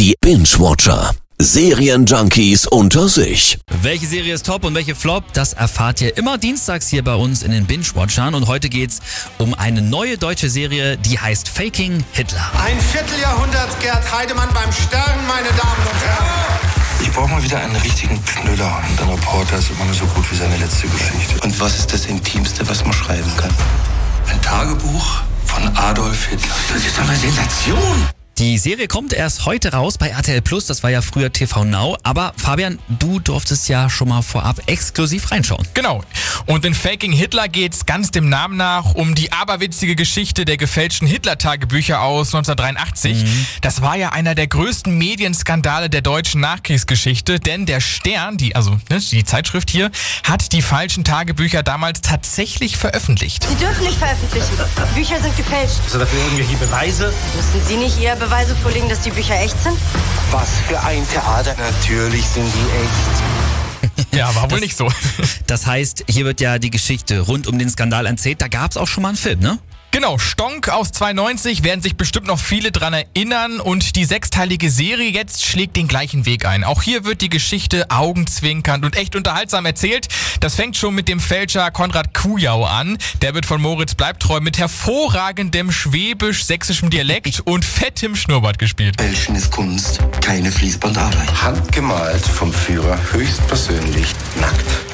Die Binge-Watcher. Serienjunkies unter sich. Welche Serie ist top und welche flop, das erfahrt ihr immer dienstags hier bei uns in den Binge-Watchern. Und heute geht's um eine neue deutsche Serie, die heißt Faking Hitler. Ein Vierteljahrhundert Gerd Heidemann beim Stern, meine Damen und Herren. Ich brauche mal wieder einen richtigen Knüller. Und ein Reporter ist immer nur so gut wie seine letzte Geschichte. Und was ist das Intimste, was man schreiben kann? Ein Tagebuch von Adolf Hitler. Das ist doch eine Sensation! Die Serie kommt erst heute raus bei RTL Plus, das war ja früher TV Now. Aber Fabian, du durftest ja schon mal vorab exklusiv reinschauen. Genau. Und in Faking Hitler geht's ganz dem Namen nach um die aberwitzige Geschichte der gefälschten Hitler-Tagebücher aus 1983. Mhm. Das war ja einer der größten Medienskandale der deutschen Nachkriegsgeschichte, denn der Stern, die, also ne, die Zeitschrift hier, hat die falschen Tagebücher damals tatsächlich veröffentlicht. Sie dürfen nicht veröffentlichen. Bücher sind gefälscht. Hast du dafür irgendwelche Beweise? Müssen Sie nicht eher Beweise vorlegen, dass die Bücher echt sind? Was für ein Theater. Natürlich sind die echt. Ja, war wohl nicht so. Das heißt, hier wird ja die Geschichte rund um den Skandal erzählt. Da gab's auch schon mal einen Film, ne? Genau, Stonk aus 92 werden sich bestimmt noch viele dran erinnern und die sechsteilige Serie jetzt schlägt den gleichen Weg ein. Auch hier wird die Geschichte augenzwinkernd und echt unterhaltsam erzählt. Das fängt schon mit dem Fälscher Konrad Kujau an. Der wird von Moritz Bleibtreu mit hervorragendem schwäbisch-sächsischem Dialekt und fettem Schnurrbart gespielt. Fälschen ist Kunst, keine Fließbandarbeit. Handgemalt vom Führer höchstpersönlich nackt.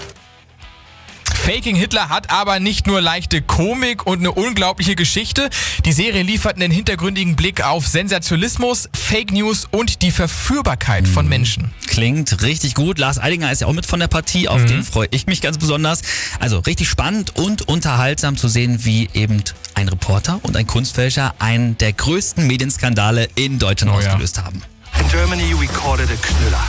Faking Hitler hat aber nicht nur leichte Komik und eine unglaubliche Geschichte. Die Serie liefert einen hintergründigen Blick auf Sensationalismus, Fake News und die Verführbarkeit von Menschen. Klingt richtig gut. Lars Eidinger ist ja auch mit von der Partie, auf den freue ich mich ganz besonders. Also richtig spannend und unterhaltsam zu sehen, wie eben ein Reporter und ein Kunstfälscher einen der größten Medienskandale in Deutschland Oh ja. ausgelöst haben. In Germany we call it a Knüller.